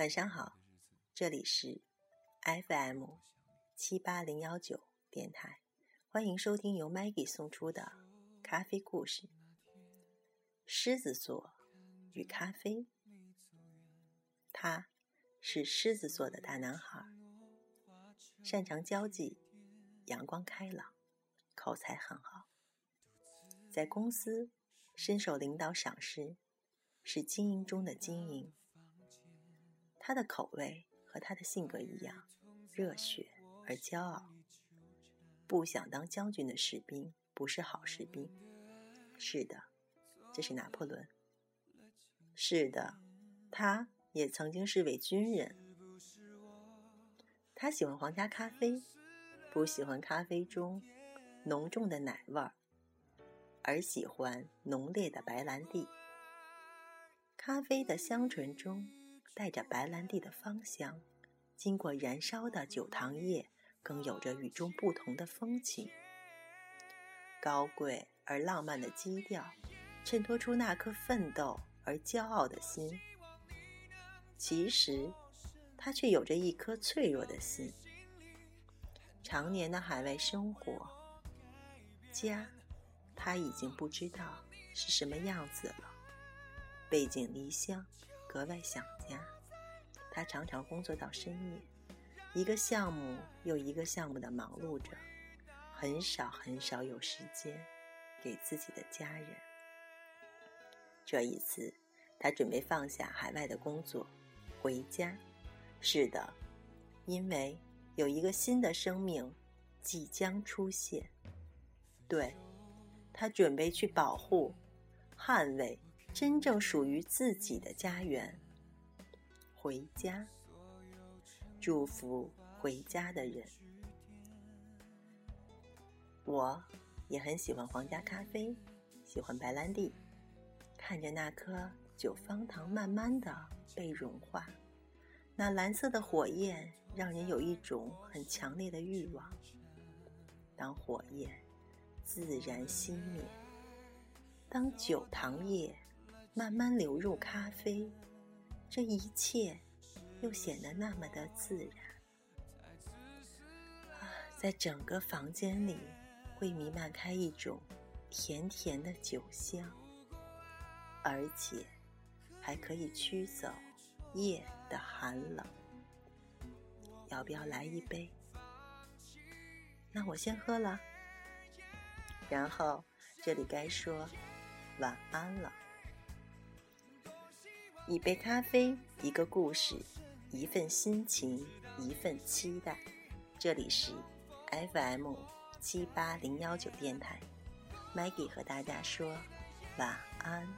晚上好，这里是 FM 七八零幺九电台，欢迎收听由 Maggie 送出的咖啡故事。狮子座与咖啡，他是狮子座的大男孩，擅长交际，阳光开朗，口才很好，在公司深受领导赏识，是精英中的精英。他的口味和他的性格一样，热血而骄傲。不想当将军的士兵不是好士兵。是的，这是拿破仑。是的，他也曾经是位军人。他喜欢皇家咖啡，不喜欢咖啡中浓重的奶味儿，而喜欢浓烈的白兰地。咖啡的香醇中。带着白兰地的芳香，经过燃烧的酒糖液，更有着与众不同的风情。高贵而浪漫的基调，衬托出那颗奋斗而骄傲的心。其实，他却有着一颗脆弱的心。常年的海外生活，家，他已经不知道是什么样子了。背井离乡。格外想家，他常常工作到深夜，一个项目又一个项目的忙碌着，很少很少有时间给自己的家人。这一次，他准备放下海外的工作，回家。是的，因为有一个新的生命即将出现。对，他准备去保护、捍卫。真正属于自己的家园，回家，祝福回家的人。我也很喜欢皇家咖啡，喜欢白兰地。看着那颗九方糖慢慢的被融化，那蓝色的火焰让人有一种很强烈的欲望。当火焰自然熄灭，当酒糖液。慢慢流入咖啡，这一切又显得那么的自然。啊，在整个房间里会弥漫开一种甜甜的酒香，而且还可以驱走夜的寒冷。要不要来一杯？那我先喝了，然后这里该说晚安了。一杯咖啡，一个故事，一份心情，一份期待。这里是 FM 七八零幺九电台，Maggie 和大家说晚安。